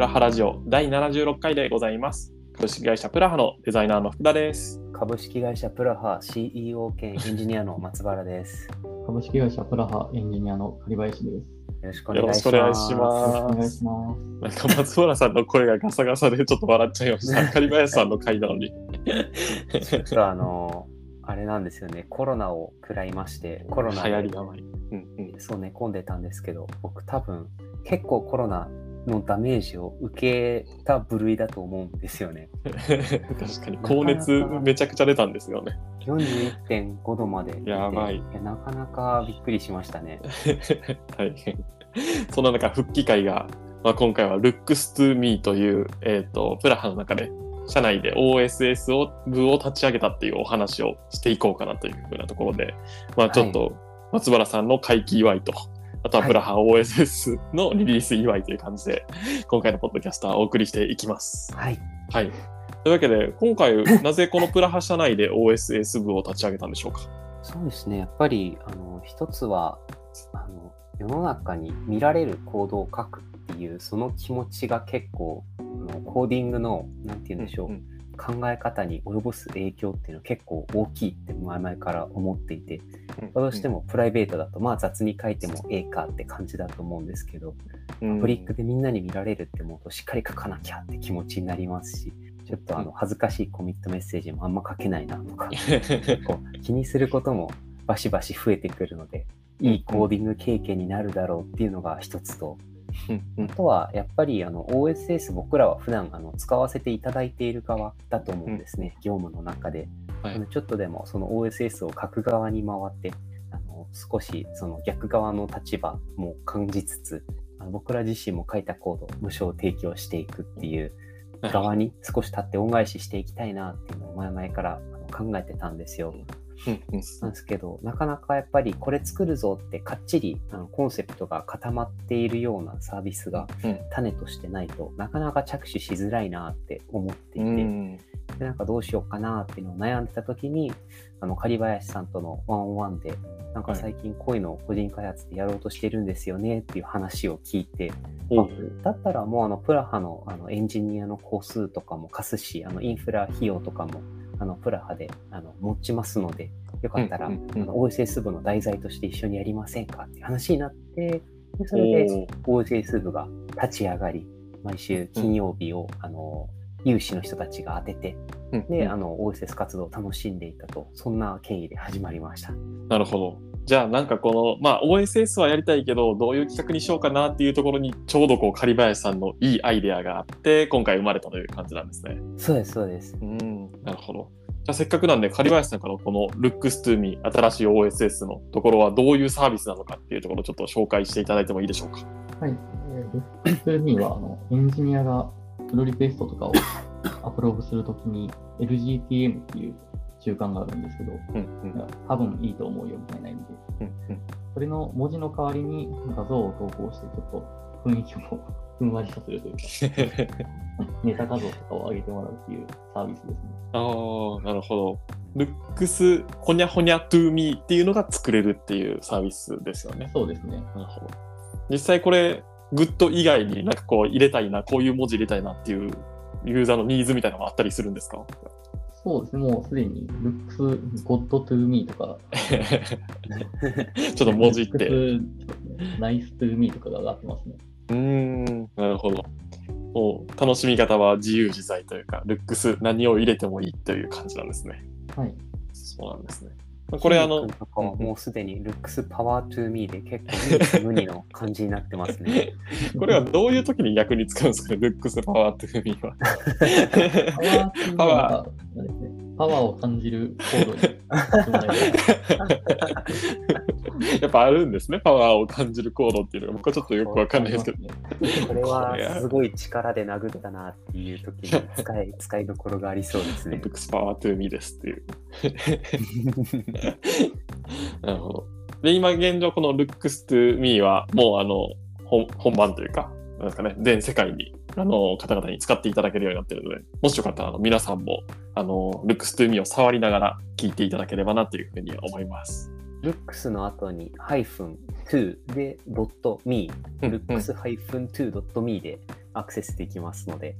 プラハラジオ第76回でございます。株式会社プラハのデザイナーの福田です。株式会社プラハ CEO 兼エンジニアの松原です。よ株式会社プラハエンジニアの狩林です。ろしくおよろ願いします。しくお願いしよろしくお願います。します。なんか松原さんの声がガサガサでちょっと笑っちゃいました。狩林さんの回なのに。ちょっとあの、あれなんですよね、コロナを食らいまして、コロナ流で行りがない。うんうん。そう寝込んでたんですけど、僕多分結構コロナのダメージを受けた部類だと思うんですよね。確かに高熱めちゃくちゃ出たんですよね。41.5度までやばいやなかなかびっくりしましたね。大変。そんな中、復帰会が、まあ、今回は Looks to Me という、えっ、と、プラハの中で、社内で OSS を部を立ち上げたっていうお話をしていこうかなというふうなところで、まあ、ちょっと松原さんの回帰祝いと、あとはプラハ OSS のリリース祝いという感じで、今回のポッドキャストはお送りしていきます。はい。はい。というわけで、今回、なぜこのプラハ社内で OSS 部を立ち上げたんでしょうか？そうですね、やっぱりあの一つはあの世の中に見られるコードを書くっていうその気持ちが結構コーディングのなんて言うんでしょう、ん考え方に及ぼす影響っていうのは結構大きいって前々から思っていてうんどうしてもプライベートだとまあ雑に書いてもええかって感じだと思うんですけどうん。ブリックでみんなに見られるって思うとしっかり書かなきゃって気持ちになりますしちょっとあの恥ずかしいコミットメッセージもあんま書けないなとか 結構気にすることもバシバシ増えてくるので、いいコーディング経験になるだろうっていうのが一つと、うんあとはやっぱりあの OSS 僕らは普段あの使わせていただいている側だと思うんですね、業務の中で。はい。あのちょっとでもその OSS を書く側に回って、あの少しその逆側の立場も感じつつ、僕ら自身も書いたコードを無償提供していくっていう側に少し立って恩返ししていきたいなっていうのを前々から考えてたんですよ。なんですけど、なかなかやっぱりこれ作るぞってかっちりあのコンセプトが固まっているようなサービスがうん。種としてないとなかなか着手しづらいなって思っていて、うん。でなんかどうしようかなっていうのを悩んでた時に、あの狩林さんとのワンオンワンで、なんか最近こういうのを個人開発でやろうとしてるんですよねっていう話を聞いて、おあだったらもうあのプラハのあのエンジニアの工数とかも貸すし、あのインフラ費用とかもあのプラハであの持ちますので、よかったら、うんうんうんあの OSS 部の題材として一緒にやりませんかっていう話になって、でそれで OSS 部が立ち上がり、毎週金曜日を、あの有志の人たちが当てて、うん。で、うん。あの OSS 活動を楽しんでいたと、そんな経緯で始まりました。なるほど。じゃあなんかこの、まあ、OSS はやりたいけどどういう企画にしようかなっていうところにちょうどこう狩林さんのいいアイデアがあって今回生まれたという感じなんですね。そうです、そうです。うんなるほど。じゃあせっかくなんで狩林さんからこの Looks to Me 新しい OSS のところはどういうサービスなのかっていうところをちょっと紹介していただいてもいいでしょうか。はい。えー、ルックスにはあのエンジニアがプロリクエストとかをアプローブするときに LGTM っていう習慣があるんですけど、うんうん多分いいと思うよみたいな意味で、うんそれの文字の代わりに画像を投稿して、ちょっと雰囲気を ふんわりさせるというか、ネタ画像とかを上げてもらうっていうサービスですね。ああ、なるほど。Looks ほにゃほにゃ to me っていうのが作れるっていうサービスですよね。そうですね。なるほど。実際これ、 good 以外になんかこう入れたいな、こういう文字入れたいなっていうユーザーのニーズみたいなのがあったりするんですか？そうですね。もうすでに Looks good to me とか、ちょっと文字って。う Looks Nice to me とかが上がってますね。ーん、なるほど。もう楽しみ方は自由自在というか、 looks 何を入れてもいいという感じなんですね。はい。そうなんですね。これあのとかはもうすでに Looks Power to Me で結構無二の感じになってますね。これはどういう時に逆に使うんですかね、ルックスパワーという意味は。パワーパワーを感じるコードに やっぱあるんですね、パワーを感じるコードっていうのが、僕はちょっとよくわかんないですけど。これこれはすごい力で殴ったなっていう時に使い 使いどころがありそうですねルッ。クスパワートゥーミーですっていう。なるほど。で、今現状、この Looks to Me は、もうあの、本本番というか、なんですかね、全世界に、あの、方々に使っていただけるようになっているので、もしよかったら、あの、皆さんも、あの、Looks to Me を触りながら聞いていただければなというふうに思います。Looks の後に -to で .me、うん looks-to.me でアクセスできますので、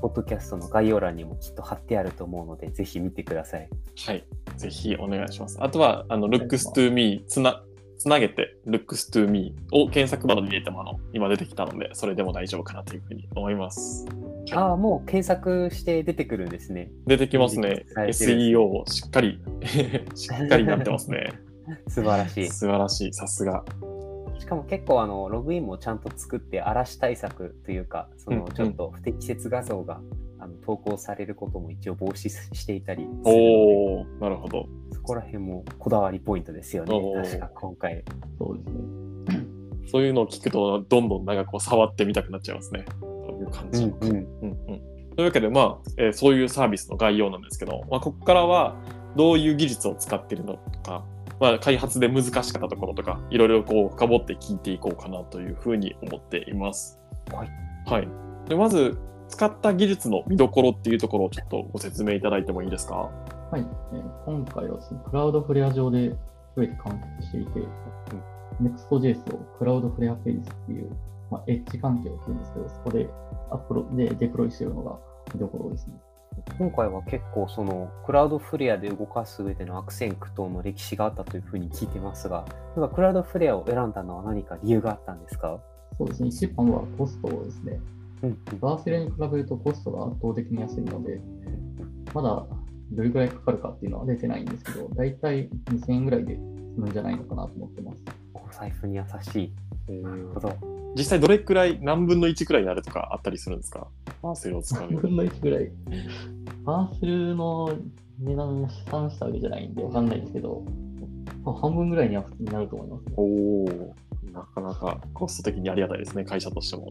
ポッドキャストの概要欄にもきっと貼ってあると思うので、ぜひ見てください。はい。ぜひお願いします。あとは、あの、looks to me つな、つなげて looks to me を検索窓に入れてもあの、今出てきたので、それでも大丈夫かなというふうに思います。ああ、もう検索して出てくるんですね。出てきますね。はい SEO をしっかり、しっかりなってますね。素晴らしい。素晴らしい。さすが。しかも結構あのログインもちゃんと作って嵐対策というかそうんうんのちょっと不適切画像が、あの投稿されることも一応防止していたりおー、なるほど。そこら辺もこだわりポイントですよね確か今回そうですね。そういうのを聞くと、どんどんなんかこう触ってみたくなっちゃいますね。という感じ。うんうんうんうんというわけで、まあ、えーそういうサービスの概要なんですけど、まあ、ここからはどういう技術を使っているのか、まあ、開発で難しかったところとか、いろいろこう深掘って聞いていこうかなというふうに思っています。はい。はい。でまず、使った技術の見どころっていうところをちょっとご説明いただいてもいいですか？はい、えー今回はですね、クラウドフレア上で全て完結していて、Next.js をクラウドフレアページっていう、まあ、エッジ環境っていうんですけど、そこでアップロでデプロイしているのが見どころですね。今回は結構そのクラウドフレアで動かす上での悪戦苦闘の歴史があったというふうに聞いてますがなんかクラウドフレアを選んだのは何か理由があったんですか？そうですね、一番はコストですね。うんバーセルに比べるとコストが圧倒的に安いので、まだどれくらいかかるかっていうのは出てないんですけど、だいたい2000円ぐらいで済むんじゃないのかなと思ってます。お財布に優しいなるほど実際どれくらい、何分の1くらいになるとかあったりするんですか？パーセルを使う3分の1ぐらい。バーセルの値段を試算したわけじゃないんでわかんないですけど、まあ半分ぐらいには普通になると思いますね。おお、なかなかコスト的にありがたいですね、会社としても。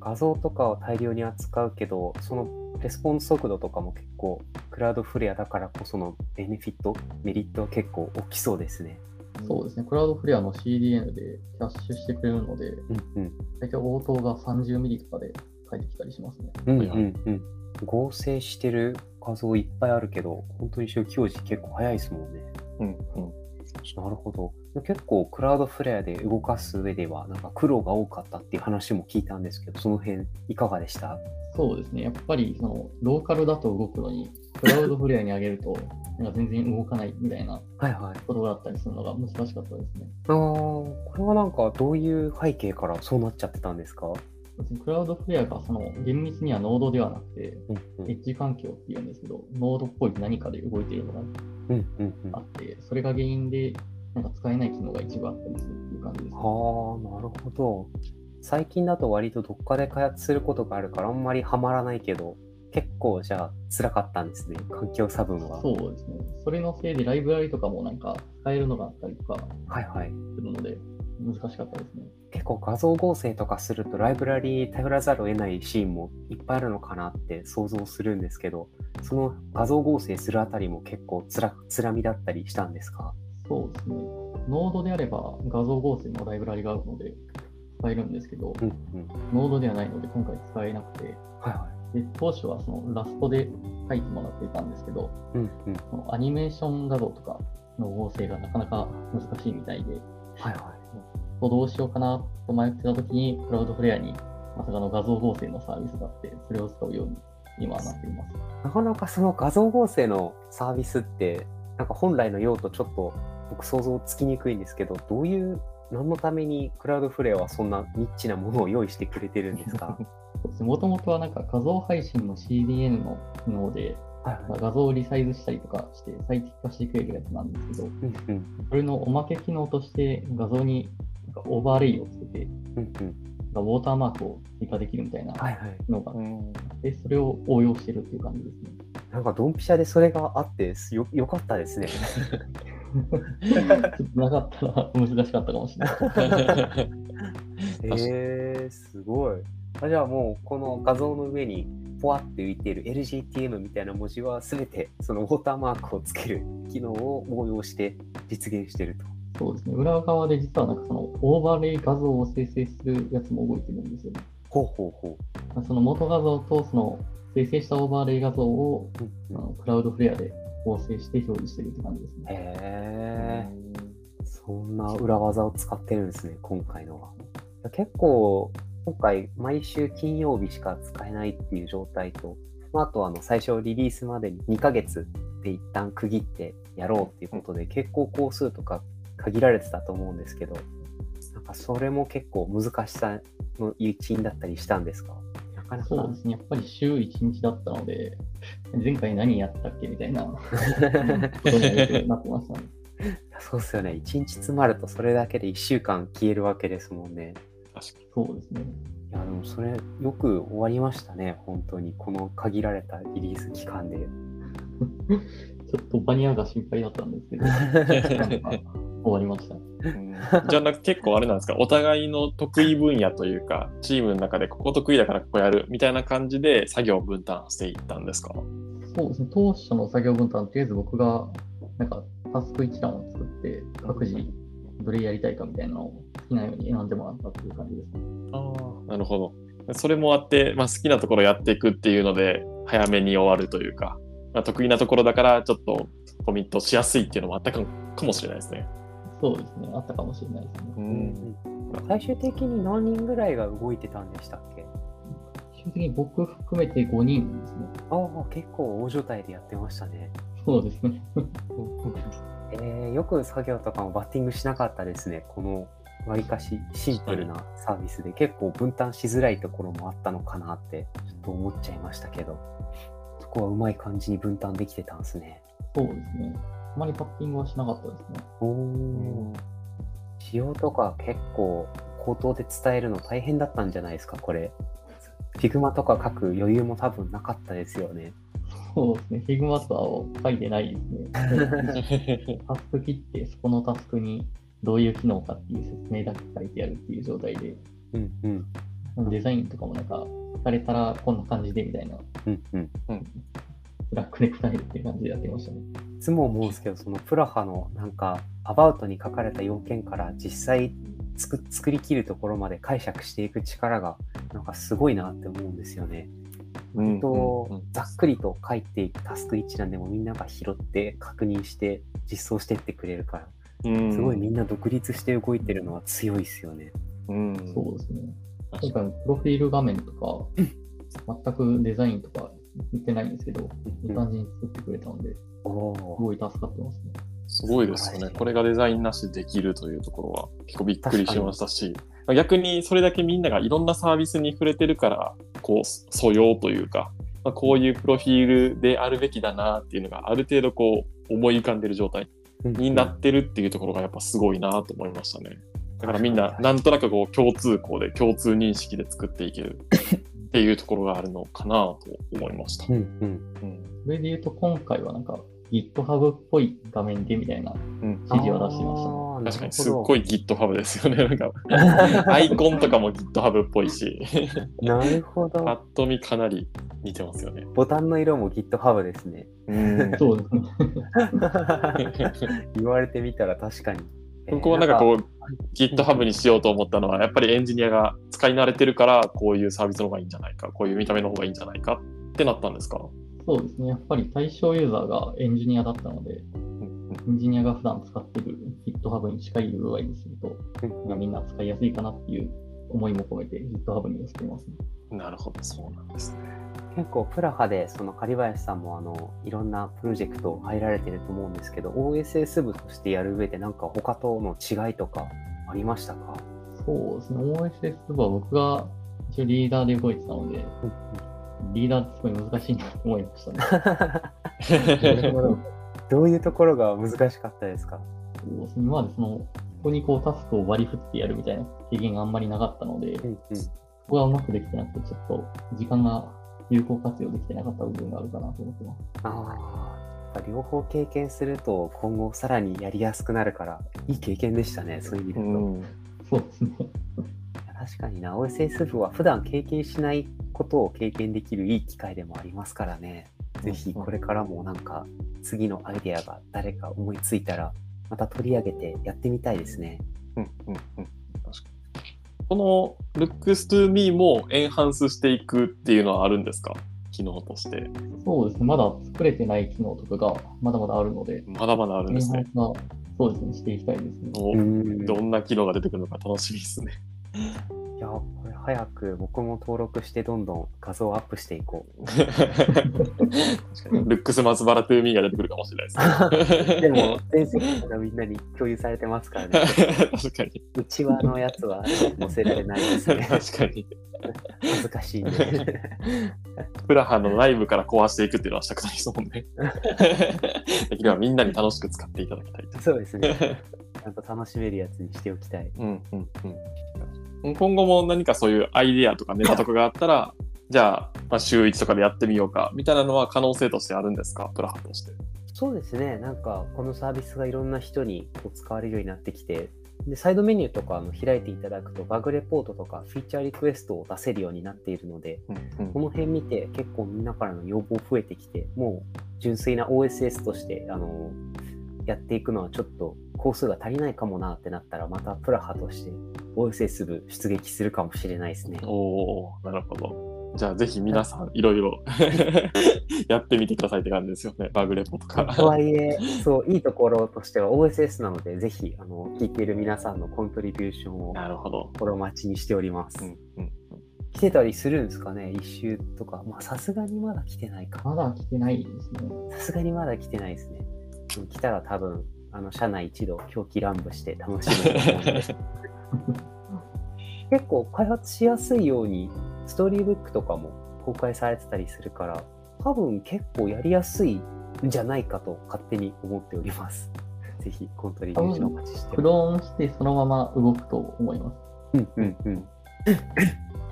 画像とかを大量に扱うけど、そのレスポンス速度とかも結構、クラウドフレアだからこそのベネフィット、メリットは結構大きそうですね。そうですね、クラウドフレアの CDN でキャッシュしてくれるので、うんうん。大体応答が30ミリとかで返ってきたりしますね。うんうんうん。合成してる画像いっぱいあるけど、本当に初期表示結構早いですもんね。うんうん。なるほど。結構クラウドフレアで動かす上では、なんか苦労が多かったっていう話も聞いたんですけど、その辺いかがでした？そうですね、やっぱりそのローカルだと動くのに、クラウドフレアに上げると、なんか全然動かないみたいなはいはい。ことがあったりするのが難しかったですね。あーこれはなんかどういう背景からそうなっちゃってたんですか？別にクラウドフレアがその厳密にはノードではなくて、エッジ環境っていうんですけど、ノードっぽい何かで動いているのがうんうんうんあって、それが原因でなんか使えない機能が一部あったりするっていう感じです、ね。はあ、なるほど。最近だと割とどっかで開発することがあるからあんまりハマらないけど、結構じゃあ辛かったんですね、環境差分は。そうですね。それのせいでライブラリとかもなんか使えるのがあったりとかはいはい。難しかったですね。結構画像合成とかするとライブラリに頼らざるを得ないシーンもいっぱいあるのかなって想像するんですけど、その画像合成するあたりも結構つらつらみだったりしたんですか？そうですね。ノードであれば画像合成のライブラリがあるので使えるんですけど、うんうん。ノードではないので今回使えなくて、はいはで当初はそのラストで書いてもらっていたんですけど、い。うんうん。そのアニメーション画像とかの合成がなかなか難しいみたいで、はいはどうしようかなと迷ってた時に、クラウドフレアにまさかの画像合成のサービスがあって、それを使うように今はなっています。い。なかなかその画像合成のサービスって、なんか本来の用途ちょっと僕想像つきにくいんですけど、どういう、何のためにクラウドフレアはそんなニッチなものを用意してくれてるんですか？もともとはなんか画像配信の CDN の機能で。画像をリサイズしたりとかして最適化してくれるやつなんですけど、うんうん。それのおまけ機能として画像にかオーバーレイをつけて、うんうん。ウォーターマークを追加できるみたいなはいはい。のがあっうんて、それを応用してるっていう感じですね。なんかドンピシャでそれがあってよよかったですね。ちょっとなかったら難しかったかもしれない。へ えー、すごい。あじゃあもうこの画像の上にポワって浮いている LGTM みたいな文字は全てそのウォーターマークをつける機能を応用して実現していると。そうですね。裏側で実はなんかそのオーバーレイ画像を生成するやつも動いてるんですよね。ほうほうほその元画像とその生成したオーバーレイ画像をう。うんクラウドフレアで合成して表示してるって感じですね。へえ、そんな裏技を使ってるんですね、今回のは。結構今回、毎週金曜日しか使えないっていう状態と、まあ、あとあの最初リリースまでに2ヶ月で一旦区切ってやろうっていうことで、結構工数とか限られてたと思うんですけど、なんかそれも結構難しさの一因だったりしたんですか？なかなか。そうですね。やっぱり週1日だったので、前回何やったっけみたいなことになってましたね。そうっすよね。1日詰まるとそれだけで1週間消えるわけですもんね。確かに。そうですね。いや、でもそれよく終わりましたね。本当に。この限られたリリース期間で。ちょっとバニアが心配だったんですけど、終わりました。うんじゃあなんか結構あれなんですか？お互いの得意分野というかチームの中でここ得意だからここやるみたいな感じで作業を分担していったんですか？そうですね。当初の作業分担、とりあえず僕が、なんか、タスク一覧を作って、各自どれやりたいかみたいなのを好きなように選んでもらったっていう感じですね。ああなるほどそれもあって、まあ、好きなところやっていくっていうので早めに終わるというか、まあ、得意なところだからちょっとコミットしやすいっていうのもあったかかもしれないですね。そうですね。あったかもしれないですね。うん最終的に何人ぐらいが動いてたんでしたっけ？基本的に僕含めて5人ですね。ああ、結構大所帯でやってましたね。そうですね。えー、よく作業とかもバッティングしなかったですね。このわりかしシンプルなサービスで結構分担しづらいところもあったのかなってちょっと思っちゃいましたけど、そこはうまい感じに分担できてたんですね。そうですね。あまりパッティングはしなかったですね。おー仕様とか結構口頭で伝えるの大変だったんじゃないですか、これ。Figma とか書く余裕も多分なかったですよね。そうですね。Figma とはを書いてないですね。タスク切って、そこのタスクにどういう機能かっていう説明だけ書いてやるっていう状態で、うんうん。デザインとかもなんか、聞かれたらこんな感じでみたいな、うんうん。フラッグで答えるっていう感じでやってましたね。いつも思うんですけど、そのプラハのなんか、アバウトに書かれた要件から実際作作り切るところまで解釈していく力が、なんかすごいなって思うんですよね。うんとうんざっくりと書いていくタスク一覧でもみんなが拾って確認して実装してってくれるから、うんすごいみんな独立して動いてるのは強いですよね。うんそうですね。確か今回のプロフィール画面とか、全くデザインとか言ってないんですけど、いい感じに作ってくれたので、すごい助かってますね。すごいですよね。これがデザインなしでできるというところは結構びっくりしましたし、逆にそれだけみんながいろんなサービスに触れてるから、こう、素養というか、まあ、こういうプロフィールであるべきだなっていうのがある程度こう思い浮かんでる状態になってるっていうところがやっぱすごいなと思いましたね。だからみんななんとなくこう共通項で共通認識で作っていける っていうところがあるのかなと思いました。うんうん。うんそれで言うと、今回はなんか GitHub っぽい画面でみたいなうん指示を出してましたね。あー確かにすっなごい GitHub ですよね。なんか アイコンとかも GitHub っぽいし、なるほど。パッと見かなり似てますよね。ボタンの色も GitHub ですね。うんそうですね。言われてみたら確かに。ここはなんかこう、う GitHub にしようと思ったのはやっぱりエンジニアが使い慣れてるからこういうサービスの方がいいんじゃないかこういう見た目の方がいいんじゃないかってなったんですか、そうですね。やっぱり対象ユーザーがエンジニアだったので、エンジニアが普段使ってる GitHub に近い UI にすると、まあみんな使いやすいかなっていう思いも込めて GitHub に寄せていますね。なるほどそうなんですね。結構プラハでその狩林さんもあのいろんなプロジェクト入られてると思うんですけど OSS 部としてやる上でなんか他との違いとかありましたか、そうですね。OSS は僕が一応リーダーで動いてたので、リーダーってすごい難しいなと思いましたね。ど どういうところが難しかったですか？そうですね。今までその、ここにこうタスクを割り振ってやるみたいな経験があんまりなかったので、うんうん。そこがうまくできてなくて、ちょっと時間が有効活用できてなかった部分があるかなと思ってます。ああ、やっぱ両方経験すると今後さらにやりやすくなるからいい経験でしたね、そういう意味でう言うと。んそうですね。確かにな、OSS 部は普段経験しないことを経験できるいい機会でもありますからね。ぜひこれからもなんか次のアイデアが誰か思いついたらまた取り上げてやってみたいですね。うんうんうんこの Looks to Me もエンハンスしていくっていうのはあるんですか？機能として。そうですね。まだ作れてない機能とかがまだまだあるので、まだまだあるんですね。エンハンスはそうですね、していきたいですね。どんな機能が出てくるのか楽しみですね。早く僕も登録してどんどん画像をアップしていこ確かにルックス松原トゥーミーが出てくるかもしれないですね。う。でも、全席からみんなに共有されてますからね。確かに。うちわのやつは載せられないですね。確かに。恥ずかしいんで。プラハのライブから壊していくっていうのはしたくないですもんね。できればみんなに楽しく使っていただきたいと。そうですね。ちゃんと楽しめるやつにしておきたい。うんうんうん、今後も何かそういうアイデアとかネタとかがあったら、じゃあ、まあ、週1とかでやってみようかみたいなのは可能性としてあるんですか、プラハとして。そうですね。なんか、このサービスがいろんな人にこう使われるようになってきて、で、サイドメニューとかあの開いていただくと、バグレポートとかフィーチャーリクエストを出せるようになっているので、うんこの辺見て結構みんなからの要望増えてきて、もう純粋な OSS として、あの、やっていくのはちょっと工数が足りないかもなってなったら、またプラハとして OSS 部出撃するかもしれないですね。おおなるほど。じゃあぜひ皆さんいろいろ やってみてくださいって感じですよね、バグレポとか。とはいえ、そう、いいところとしては OSS なので、ぜひ、あの、聞いている皆さんのコントリビューションをなるほど。心待ちにしております。うんうん来てたりするんですかね一周とか。まあ、さすがにまだ来てないか。まだ来てないですね。さすがにまだ来てないですね。来たら多分、あの、社内一度狂気乱舞して楽しめると思うので。結構開発しやすいように、ストーリーブックとかも公開されてたりするから、多分結構やりやすいんじゃないかと勝手に思っております。ぜひ、コントリビューションお待ちしてク。ローンしてそのまま動くと思います。うんうんうん。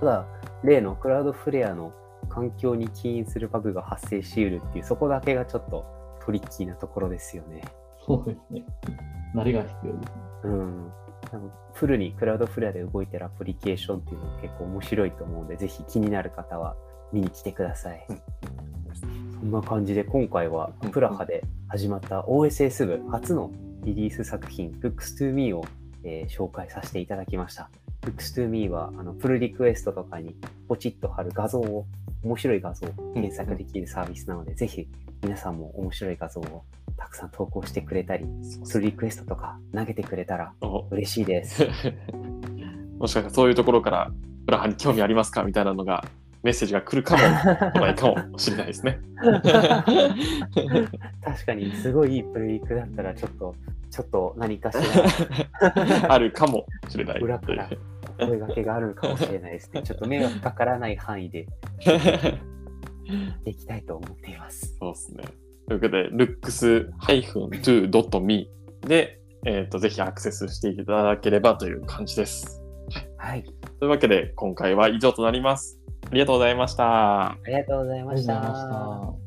ただ、例のクラウドフレアの環境に起因するバグが発生しうるっていう、そこだけがちょっとトリッキーなところですよね。そうですね。慣れが必要ですね。うん。あのフルにクラウドフレアで動いてるアプリケーションっていうのも結構面白いと思うので、ぜひ気になる方は見に来てください。そんな感じで今回はうんプラハで始まった OSS 部初のリリース作品 Looks to Me を、えー紹介させていただきました。Looks to Me はあのプルリクエストとかにポチッと貼る画像を、面白い画像を検索できるサービスなので、ぜひ皆さんも面白い画像をたくさん投稿してくれたり、プルリクエストとか投げてくれたらお嬉しいです。もしかしたらそういうところから、プラハに興味ありますかみたいなのが、メッセージが来るかも、来ないかもしれないですね。確かに、すごいいいプルリクだったら、ちょっと、ちょっと何かしら あるかもしれない。裏からお声掛けがあるかもしれないですね。ちょっと迷惑かからない範囲ででいきたいと思っています。そうですね。ということで、looks-to.me で、えっ、と、ぜひアクセスしていただければという感じです。はい。というわけで、今回は以上となります。ありがとうございました。ありがとうございまし。た。